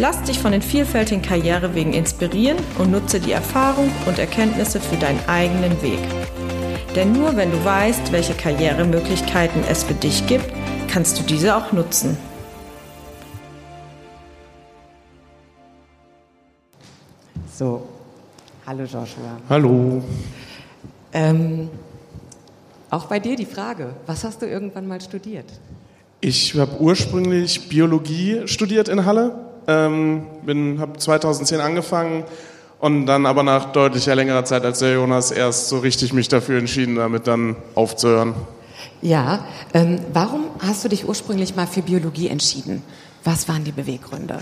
Lass dich von den vielfältigen Karrierewegen inspirieren und nutze die Erfahrung und Erkenntnisse für deinen eigenen Weg. Denn nur wenn du weißt, welche Karrieremöglichkeiten es für dich gibt, kannst du diese auch nutzen. So, hallo Joshua. Hallo. Ähm, auch bei dir die Frage, was hast du irgendwann mal studiert? Ich habe ursprünglich Biologie studiert in Halle, ähm, habe 2010 angefangen und dann aber nach deutlicher längerer Zeit als der Jonas erst so richtig mich dafür entschieden, damit dann aufzuhören. Ja, ähm, warum hast du dich ursprünglich mal für Biologie entschieden? Was waren die Beweggründe?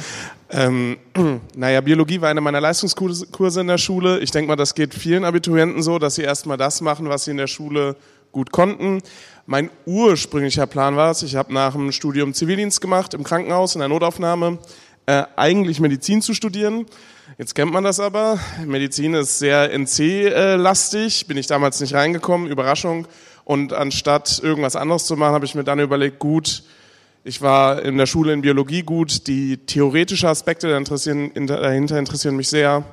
Ähm, naja, Biologie war eine meiner Leistungskurse in der Schule. Ich denke mal, das geht vielen Abiturienten so, dass sie erstmal das machen, was sie in der Schule gut konnten. Mein ursprünglicher Plan war es, ich habe nach dem Studium Zivildienst gemacht im Krankenhaus in der Notaufnahme, äh, eigentlich Medizin zu studieren. Jetzt kennt man das aber. Medizin ist sehr NC-lastig. Bin ich damals nicht reingekommen. Überraschung. Und anstatt irgendwas anderes zu machen, habe ich mir dann überlegt, gut, ich war in der Schule in Biologie gut. Die theoretischen Aspekte interessieren, dahinter interessieren mich sehr.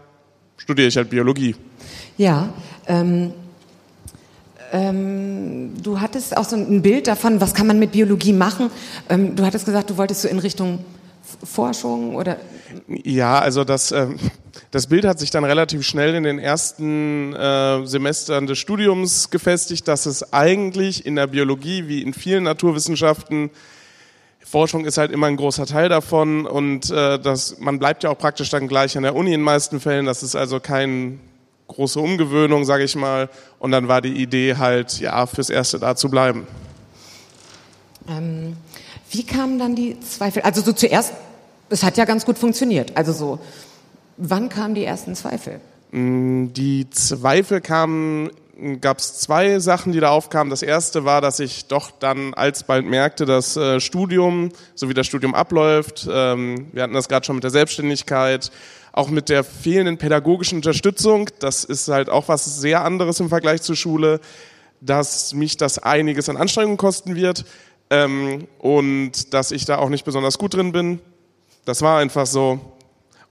Studiere ich halt Biologie. Ja, ähm, ähm, du hattest auch so ein Bild davon, was kann man mit Biologie machen. Ähm, du hattest gesagt, du wolltest so in Richtung Forschung oder? Ja, also das, äh, das Bild hat sich dann relativ schnell in den ersten äh, Semestern des Studiums gefestigt, dass es eigentlich in der Biologie wie in vielen Naturwissenschaften Forschung ist halt immer ein großer Teil davon und äh, das, man bleibt ja auch praktisch dann gleich an der Uni in den meisten Fällen. Das ist also keine große Umgewöhnung, sage ich mal. Und dann war die Idee halt, ja, fürs Erste da zu bleiben. Ähm, wie kamen dann die Zweifel? Also so zuerst, es hat ja ganz gut funktioniert. Also so, wann kamen die ersten Zweifel? Mm, die Zweifel kamen, gab es zwei Sachen, die da aufkamen. Das erste war, dass ich doch dann alsbald merkte, das äh, Studium, so wie das Studium abläuft, ähm, wir hatten das gerade schon mit der Selbstständigkeit, auch mit der fehlenden pädagogischen Unterstützung, das ist halt auch was sehr anderes im Vergleich zur Schule, dass mich das einiges an Anstrengungen kosten wird ähm, und dass ich da auch nicht besonders gut drin bin. Das war einfach so.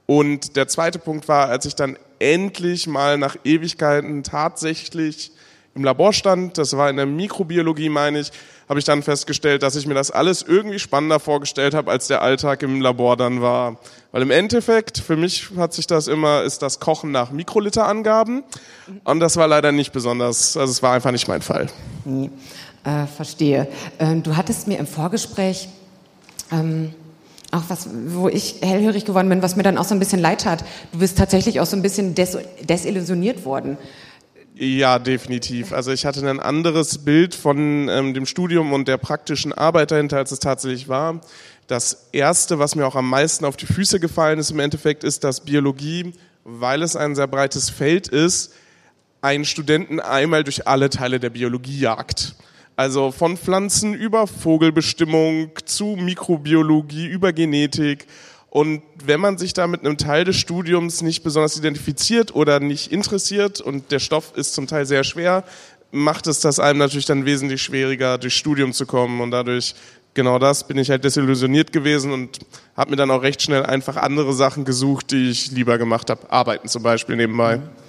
Und der zweite Punkt war, als ich dann endlich mal nach Ewigkeiten tatsächlich im Labor stand, das war in der Mikrobiologie, meine ich, habe ich dann festgestellt, dass ich mir das alles irgendwie spannender vorgestellt habe, als der Alltag im Labor dann war. Weil im Endeffekt, für mich hat sich das immer, ist das Kochen nach Mikroliterangaben. Und das war leider nicht besonders, also es war einfach nicht mein Fall. Nee. Äh, verstehe. Ähm, du hattest mir im Vorgespräch ähm, auch was, wo ich hellhörig geworden bin, was mir dann auch so ein bisschen leid tat. Du bist tatsächlich auch so ein bisschen des desillusioniert worden. Ja, definitiv. Also ich hatte ein anderes Bild von ähm, dem Studium und der praktischen Arbeit dahinter, als es tatsächlich war. Das Erste, was mir auch am meisten auf die Füße gefallen ist im Endeffekt, ist, dass Biologie, weil es ein sehr breites Feld ist, einen Studenten einmal durch alle Teile der Biologie jagt. Also von Pflanzen über Vogelbestimmung zu Mikrobiologie, über Genetik. Und wenn man sich da mit einem Teil des Studiums nicht besonders identifiziert oder nicht interessiert und der Stoff ist zum Teil sehr schwer, macht es das einem natürlich dann wesentlich schwieriger, durchs Studium zu kommen. Und dadurch, genau das, bin ich halt desillusioniert gewesen und habe mir dann auch recht schnell einfach andere Sachen gesucht, die ich lieber gemacht habe. Arbeiten zum Beispiel nebenbei. Mhm.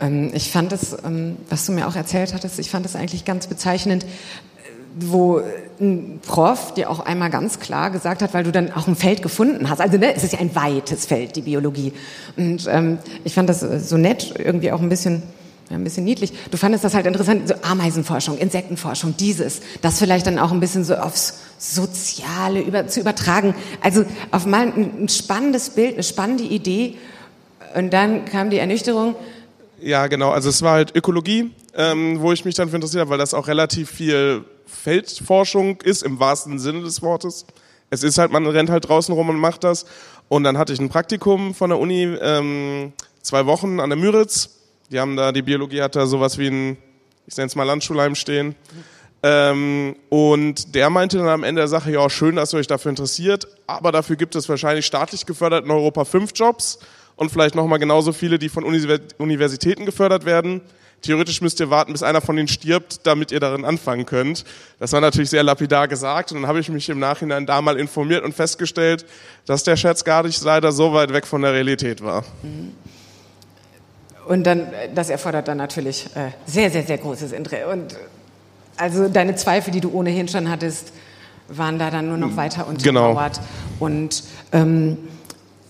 Ähm, ich fand es, ähm, was du mir auch erzählt hattest, ich fand es eigentlich ganz bezeichnend, wo ein Prof dir auch einmal ganz klar gesagt hat, weil du dann auch ein Feld gefunden hast. Also ne, es ist ja ein weites Feld, die Biologie. Und ähm, ich fand das so nett, irgendwie auch ein bisschen, ja, ein bisschen niedlich. Du fandest das halt interessant, so Ameisenforschung, Insektenforschung, dieses, das vielleicht dann auch ein bisschen so aufs Soziale über, zu übertragen. Also auf mal ein, ein spannendes Bild, eine spannende Idee. Und dann kam die Ernüchterung, ja, genau. Also es war halt Ökologie, ähm, wo ich mich dann für interessiert habe, weil das auch relativ viel Feldforschung ist, im wahrsten Sinne des Wortes. es ist halt, man rennt halt draußen rum und macht das. Und dann hatte ich ein Praktikum von der Uni, ähm, zwei Wochen an der Müritz. Die haben da, die Biologie hat da sowas wie ein, ich nenne es mal Landschulheim stehen. Ähm, und der meinte dann am Ende der Sache, ja, schön, dass ihr euch dafür interessiert, aber dafür gibt es wahrscheinlich staatlich gefördert in Europa fünf Jobs und vielleicht nochmal genauso viele, die von Universitäten gefördert werden. Theoretisch müsst ihr warten, bis einer von ihnen stirbt, damit ihr darin anfangen könnt. Das war natürlich sehr lapidar gesagt und dann habe ich mich im Nachhinein da mal informiert und festgestellt, dass der Scherz gar nicht leider so weit weg von der Realität war. Und dann, das erfordert dann natürlich äh, sehr, sehr, sehr großes Interesse. Und also deine Zweifel, die du ohnehin schon hattest, waren da dann nur noch weiter untermauert. Genau. Und ähm,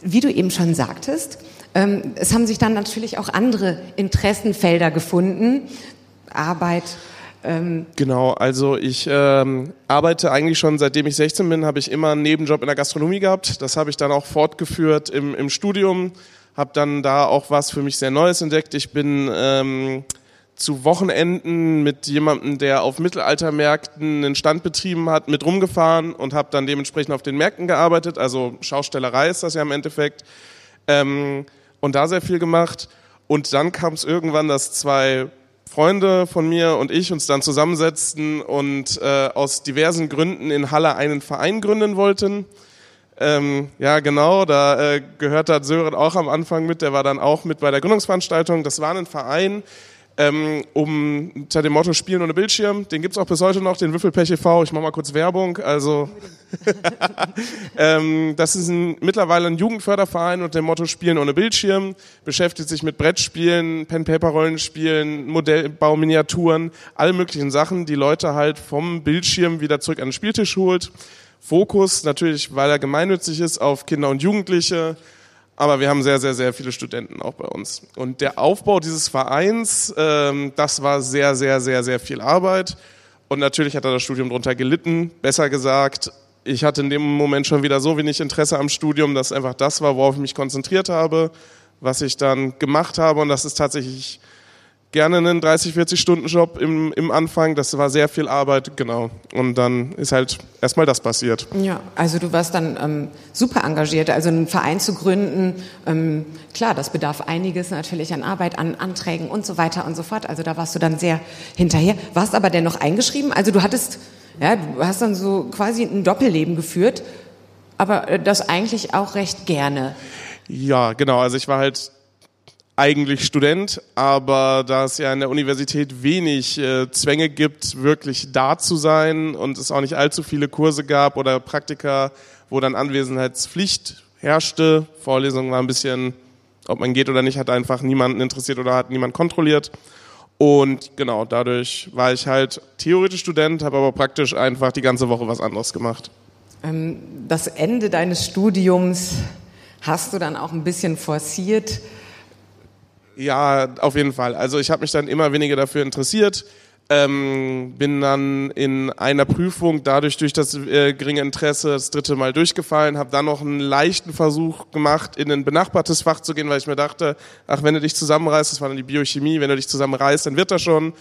wie du eben schon sagtest, ähm, es haben sich dann natürlich auch andere Interessenfelder gefunden. Arbeit. Ähm genau, also ich ähm, arbeite eigentlich schon seitdem ich 16 bin, habe ich immer einen Nebenjob in der Gastronomie gehabt. Das habe ich dann auch fortgeführt im, im Studium, habe dann da auch was für mich sehr Neues entdeckt. Ich bin ähm, zu Wochenenden mit jemandem, der auf Mittelaltermärkten einen Stand betrieben hat, mit rumgefahren und habe dann dementsprechend auf den Märkten gearbeitet. Also Schaustellerei ist das ja im Endeffekt. Ähm, und da sehr viel gemacht. Und dann kam es irgendwann, dass zwei Freunde von mir und ich uns dann zusammensetzten und äh, aus diversen Gründen in Halle einen Verein gründen wollten. Ähm, ja, genau, da äh, gehört da Sören auch am Anfang mit, der war dann auch mit bei der Gründungsveranstaltung. Das war ein Verein, ähm, um unter dem Motto Spielen ohne Bildschirm. Den gibt's auch bis heute noch, den Würfelpech e.V. Ich mache mal kurz Werbung. Also ähm, das ist ein, mittlerweile ein Jugendförderverein unter dem Motto Spielen ohne Bildschirm, beschäftigt sich mit Brettspielen, Pen-Paper-Rollenspielen, Modellbauminiaturen, alle möglichen Sachen, die Leute halt vom Bildschirm wieder zurück an den Spieltisch holt. Fokus natürlich, weil er gemeinnützig ist, auf Kinder und Jugendliche aber wir haben sehr, sehr, sehr viele Studenten auch bei uns. Und der Aufbau dieses Vereins, ähm, das war sehr, sehr, sehr, sehr viel Arbeit. Und natürlich hat er das Studium darunter gelitten. Besser gesagt, ich hatte in dem Moment schon wieder so wenig Interesse am Studium, dass einfach das war, worauf ich mich konzentriert habe, was ich dann gemacht habe. Und das ist tatsächlich gerne einen 30, 40 Stunden Job im, im Anfang. Das war sehr viel Arbeit, genau. Und dann ist halt erstmal das passiert. Ja, also du warst dann ähm, super engagiert. Also einen Verein zu gründen, ähm, klar, das bedarf einiges natürlich an Arbeit, an Anträgen und so weiter und so fort. Also da warst du dann sehr hinterher. Warst aber dennoch eingeschrieben. Also du hattest, ja, du hast dann so quasi ein Doppelleben geführt, aber äh, das eigentlich auch recht gerne. Ja, genau. Also ich war halt eigentlich Student, aber da es ja in der Universität wenig äh, Zwänge gibt, wirklich da zu sein und es auch nicht allzu viele Kurse gab oder Praktika, wo dann Anwesenheitspflicht herrschte, Vorlesungen war ein bisschen, ob man geht oder nicht, hat einfach niemanden interessiert oder hat niemand kontrolliert. Und genau, dadurch war ich halt theoretisch Student, habe aber praktisch einfach die ganze Woche was anderes gemacht. Ähm, das Ende deines Studiums hast du dann auch ein bisschen forciert ja, auf jeden Fall. Also ich habe mich dann immer weniger dafür interessiert. Ähm, bin dann in einer Prüfung dadurch durch das äh, geringe Interesse das dritte Mal durchgefallen, habe dann noch einen leichten Versuch gemacht, in ein benachbartes Fach zu gehen, weil ich mir dachte, ach, wenn du dich zusammenreißt, das war dann die Biochemie, wenn du dich zusammenreißt, dann wird das schon.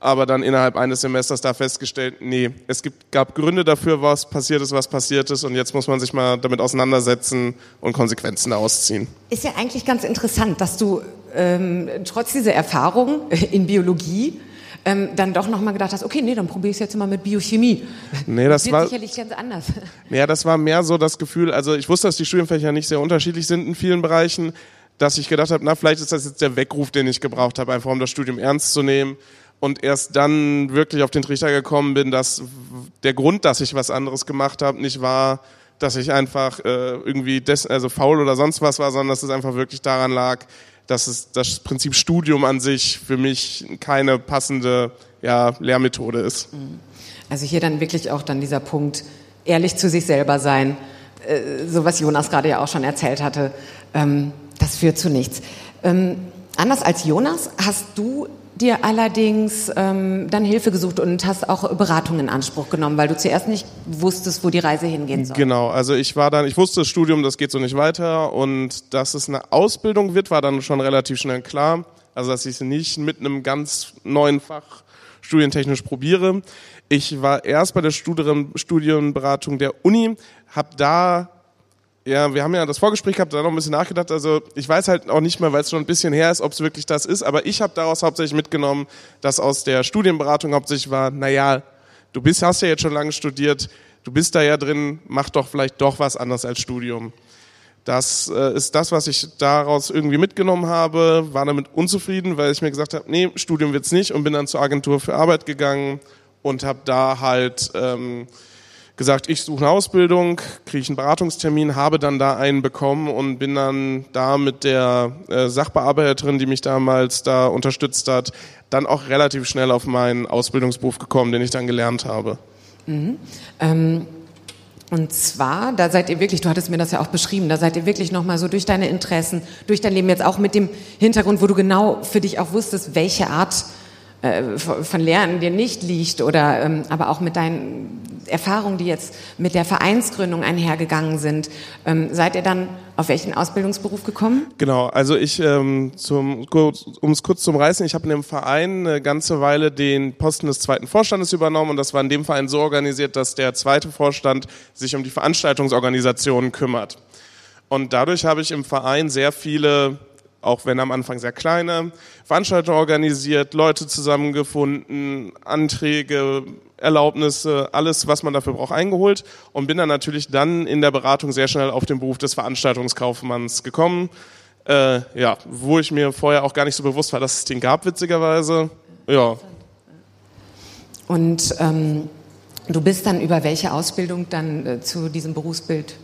Aber dann innerhalb eines Semesters da festgestellt, nee, es gibt, gab Gründe dafür, was passiert ist, was passiert ist und jetzt muss man sich mal damit auseinandersetzen und Konsequenzen daraus ziehen. Ist ja eigentlich ganz interessant, dass du ähm, trotz dieser Erfahrung in Biologie ähm, dann doch nochmal gedacht hast, okay, nee, dann probiere ich es jetzt mal mit Biochemie. Nee, das, das war sicherlich ganz anders. Ja, das war mehr so das Gefühl, also ich wusste, dass die Studienfächer nicht sehr unterschiedlich sind in vielen Bereichen, dass ich gedacht habe, na, vielleicht ist das jetzt der Weckruf, den ich gebraucht habe, einfach um das Studium ernst zu nehmen und erst dann wirklich auf den Trichter gekommen bin, dass der Grund, dass ich was anderes gemacht habe, nicht war, dass ich einfach äh, irgendwie des, also faul oder sonst was war, sondern dass es einfach wirklich daran lag, dass es das Prinzip Studium an sich für mich keine passende ja, Lehrmethode ist. Mhm. Also hier dann wirklich auch dann dieser Punkt, ehrlich zu sich selber sein, äh, so was Jonas gerade ja auch schon erzählt hatte, ähm, das führt zu nichts. Ähm, anders als Jonas hast du dir allerdings ähm, dann Hilfe gesucht und hast auch Beratung in Anspruch genommen, weil du zuerst nicht wusstest, wo die Reise hingehen soll. Genau, also ich war dann, ich wusste, das Studium, das geht so nicht weiter und dass es eine Ausbildung wird, war dann schon relativ schnell klar. Also dass ich nicht mit einem ganz neuen Fach studientechnisch probiere. Ich war erst bei der Studienberatung der Uni, habe da ja, wir haben ja das Vorgespräch gehabt, da noch ein bisschen nachgedacht. Also ich weiß halt auch nicht mehr, weil es schon ein bisschen her ist, ob es wirklich das ist. Aber ich habe daraus hauptsächlich mitgenommen, dass aus der Studienberatung hauptsächlich war, naja, du bist, hast ja jetzt schon lange studiert, du bist da ja drin, mach doch vielleicht doch was anderes als Studium. Das äh, ist das, was ich daraus irgendwie mitgenommen habe, war damit unzufrieden, weil ich mir gesagt habe, nee, Studium wird's nicht und bin dann zur Agentur für Arbeit gegangen und habe da halt ähm, gesagt, ich suche eine Ausbildung, kriege einen Beratungstermin, habe dann da einen bekommen und bin dann da mit der äh, Sachbearbeiterin, die mich damals da unterstützt hat, dann auch relativ schnell auf meinen Ausbildungsberuf gekommen, den ich dann gelernt habe. Mhm. Ähm und zwar, da seid ihr wirklich, du hattest mir das ja auch beschrieben, da seid ihr wirklich nochmal so durch deine Interessen, durch dein Leben jetzt auch mit dem Hintergrund, wo du genau für dich auch wusstest, welche Art äh, von Lernen dir nicht liegt oder ähm, aber auch mit deinen Erfahrungen, die jetzt mit der Vereinsgründung einhergegangen sind. Ähm, seid ihr dann auf welchen Ausbildungsberuf gekommen? Genau, also ich, ähm, um es kurz zum Reißen, ich habe in dem Verein eine ganze Weile den Posten des zweiten Vorstandes übernommen und das war in dem Verein so organisiert, dass der zweite Vorstand sich um die Veranstaltungsorganisationen kümmert. Und dadurch habe ich im Verein sehr viele auch wenn am Anfang sehr kleine, Veranstaltungen organisiert, Leute zusammengefunden, Anträge, Erlaubnisse, alles, was man dafür braucht, eingeholt und bin dann natürlich dann in der Beratung sehr schnell auf den Beruf des Veranstaltungskaufmanns gekommen. Äh, ja, wo ich mir vorher auch gar nicht so bewusst war, dass es den gab, witzigerweise. Ja. Und ähm, du bist dann über welche Ausbildung dann äh, zu diesem Berufsbild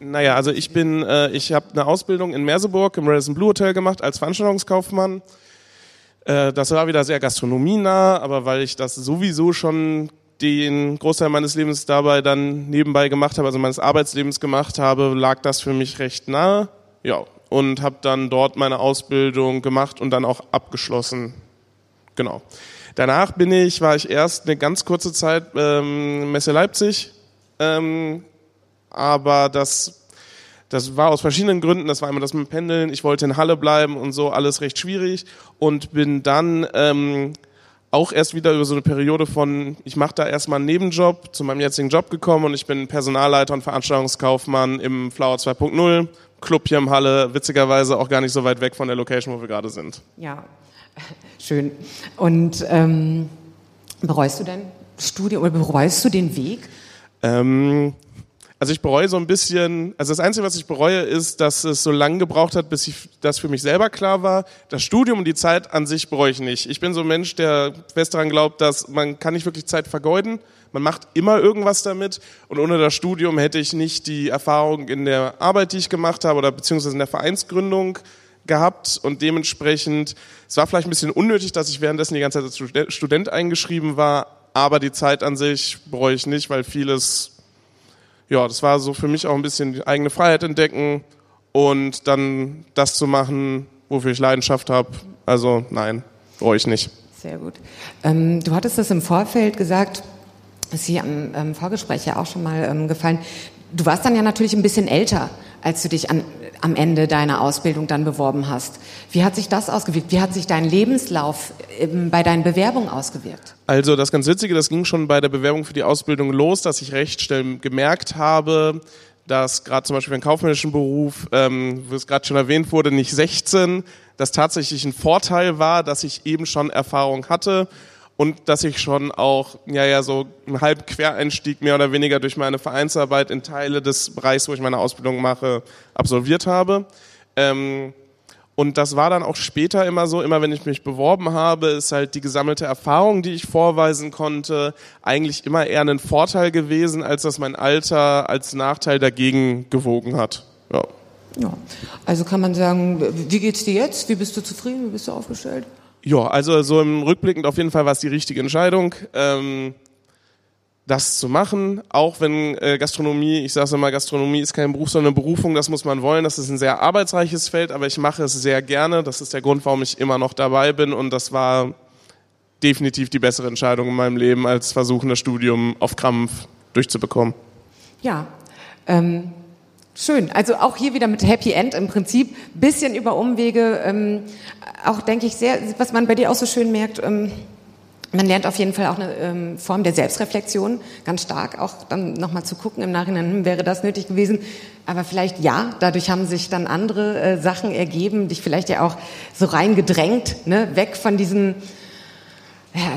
naja, also ich bin, äh, ich habe eine Ausbildung in Merseburg im Radisson Blue Hotel gemacht als Veranstaltungskaufmann. Äh, das war wieder sehr gastronomienah, aber weil ich das sowieso schon den Großteil meines Lebens dabei dann nebenbei gemacht habe, also meines Arbeitslebens gemacht habe, lag das für mich recht nahe. Ja, und habe dann dort meine Ausbildung gemacht und dann auch abgeschlossen. Genau. Danach bin ich, war ich erst eine ganz kurze Zeit ähm, Messe Leipzig ähm, aber das, das war aus verschiedenen Gründen. Das war einmal das mit dem Pendeln. Ich wollte in Halle bleiben und so, alles recht schwierig. Und bin dann ähm, auch erst wieder über so eine Periode von, ich mache da erstmal einen Nebenjob zu meinem jetzigen Job gekommen und ich bin Personalleiter und Veranstaltungskaufmann im Flower 2.0. Club hier im Halle, witzigerweise auch gar nicht so weit weg von der Location, wo wir gerade sind. Ja, schön. Und ähm, bereust du dein Studium oder bereust du den Weg? Ähm, also ich bereue so ein bisschen, also das Einzige, was ich bereue, ist, dass es so lange gebraucht hat, bis ich, das für mich selber klar war. Das Studium und die Zeit an sich bereue ich nicht. Ich bin so ein Mensch, der fest daran glaubt, dass man kann nicht wirklich Zeit vergeuden. Man macht immer irgendwas damit. Und ohne das Studium hätte ich nicht die Erfahrung in der Arbeit, die ich gemacht habe, oder beziehungsweise in der Vereinsgründung gehabt. Und dementsprechend, es war vielleicht ein bisschen unnötig, dass ich währenddessen die ganze Zeit als Student eingeschrieben war. Aber die Zeit an sich bereue ich nicht, weil vieles ja, das war so für mich auch ein bisschen die eigene Freiheit entdecken und dann das zu machen, wofür ich Leidenschaft habe. Also nein, brauche ich nicht. Sehr gut. Ähm, du hattest das im Vorfeld gesagt, ist hier am ähm, Vorgespräch ja auch schon mal ähm, gefallen. Du warst dann ja natürlich ein bisschen älter, als du dich an, am Ende deiner Ausbildung dann beworben hast. Wie hat sich das ausgewirkt? Wie hat sich dein Lebenslauf ähm, bei deinen Bewerbungen ausgewirkt? Also das ganz Witzige, das ging schon bei der Bewerbung für die Ausbildung los, dass ich recht schnell gemerkt habe, dass gerade zum Beispiel für kaufmännischen Beruf, ähm, wie es gerade schon erwähnt wurde, nicht 16, das tatsächlich ein Vorteil war, dass ich eben schon Erfahrung hatte und dass ich schon auch, ja, ja, so einen halben Quereinstieg mehr oder weniger durch meine Vereinsarbeit in Teile des Bereichs, wo ich meine Ausbildung mache, absolviert habe. Ähm, und das war dann auch später immer so, immer wenn ich mich beworben habe, ist halt die gesammelte Erfahrung, die ich vorweisen konnte, eigentlich immer eher ein Vorteil gewesen, als dass mein Alter als Nachteil dagegen gewogen hat. Ja. Ja, also kann man sagen, wie geht's dir jetzt? Wie bist du zufrieden? Wie bist du aufgestellt? Ja, also so im Rückblickend auf jeden Fall war es die richtige Entscheidung, ähm, das zu machen. Auch wenn äh, Gastronomie, ich sage immer, Gastronomie ist kein Beruf, sondern eine Berufung, das muss man wollen. Das ist ein sehr arbeitsreiches Feld, aber ich mache es sehr gerne. Das ist der Grund, warum ich immer noch dabei bin und das war definitiv die bessere Entscheidung in meinem Leben, als versuchen, das Studium auf Krampf durchzubekommen. Ja, ähm, Schön. Also auch hier wieder mit Happy End im Prinzip. Bisschen über Umwege. Ähm, auch denke ich sehr, was man bei dir auch so schön merkt, ähm, man lernt auf jeden Fall auch eine ähm, Form der Selbstreflexion, ganz stark, auch dann nochmal zu gucken im Nachhinein, hm, wäre das nötig gewesen. Aber vielleicht ja, dadurch haben sich dann andere äh, Sachen ergeben, dich vielleicht ja auch so reingedrängt, ne, weg von diesem, ja,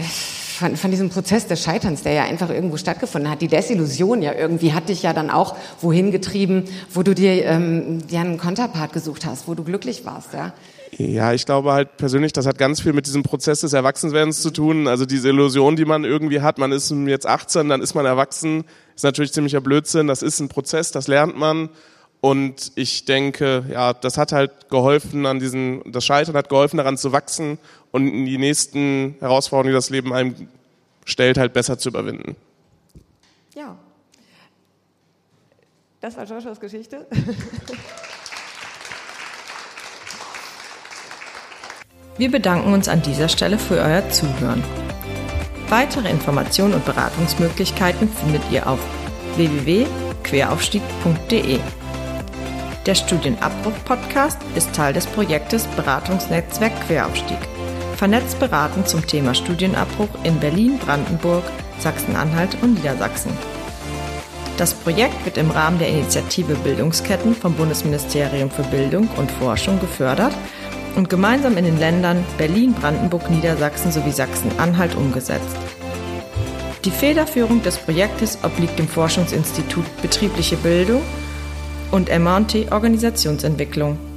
von, von diesem Prozess des Scheiterns, der ja einfach irgendwo stattgefunden hat. Die Desillusion ja irgendwie hat dich ja dann auch wohin getrieben, wo du dir, ähm, dir einen Konterpart gesucht hast, wo du glücklich warst, ja. Ja, ich glaube halt persönlich, das hat ganz viel mit diesem Prozess des Erwachsenwerdens zu tun. Also diese Illusion, die man irgendwie hat, man ist jetzt 18, dann ist man erwachsen, ist natürlich ziemlicher Blödsinn. Das ist ein Prozess, das lernt man. Und ich denke, ja, das hat halt geholfen an diesen, das Scheitern hat geholfen daran zu wachsen und die nächsten Herausforderungen, die das Leben einem stellt, halt besser zu überwinden. Ja. Das war Joshuas Geschichte. Wir bedanken uns an dieser Stelle für euer Zuhören. Weitere Informationen und Beratungsmöglichkeiten findet ihr auf www.queraufstieg.de. Der Studienabbruch-Podcast ist Teil des Projektes Beratungsnetzwerk Queraufstieg. Vernetzt beraten zum Thema Studienabbruch in Berlin, Brandenburg, Sachsen-Anhalt und Niedersachsen. Das Projekt wird im Rahmen der Initiative Bildungsketten vom Bundesministerium für Bildung und Forschung gefördert und gemeinsam in den Ländern Berlin, Brandenburg, Niedersachsen sowie Sachsen-Anhalt umgesetzt. Die Federführung des Projektes obliegt dem Forschungsinstitut Betriebliche Bildung und MT Organisationsentwicklung.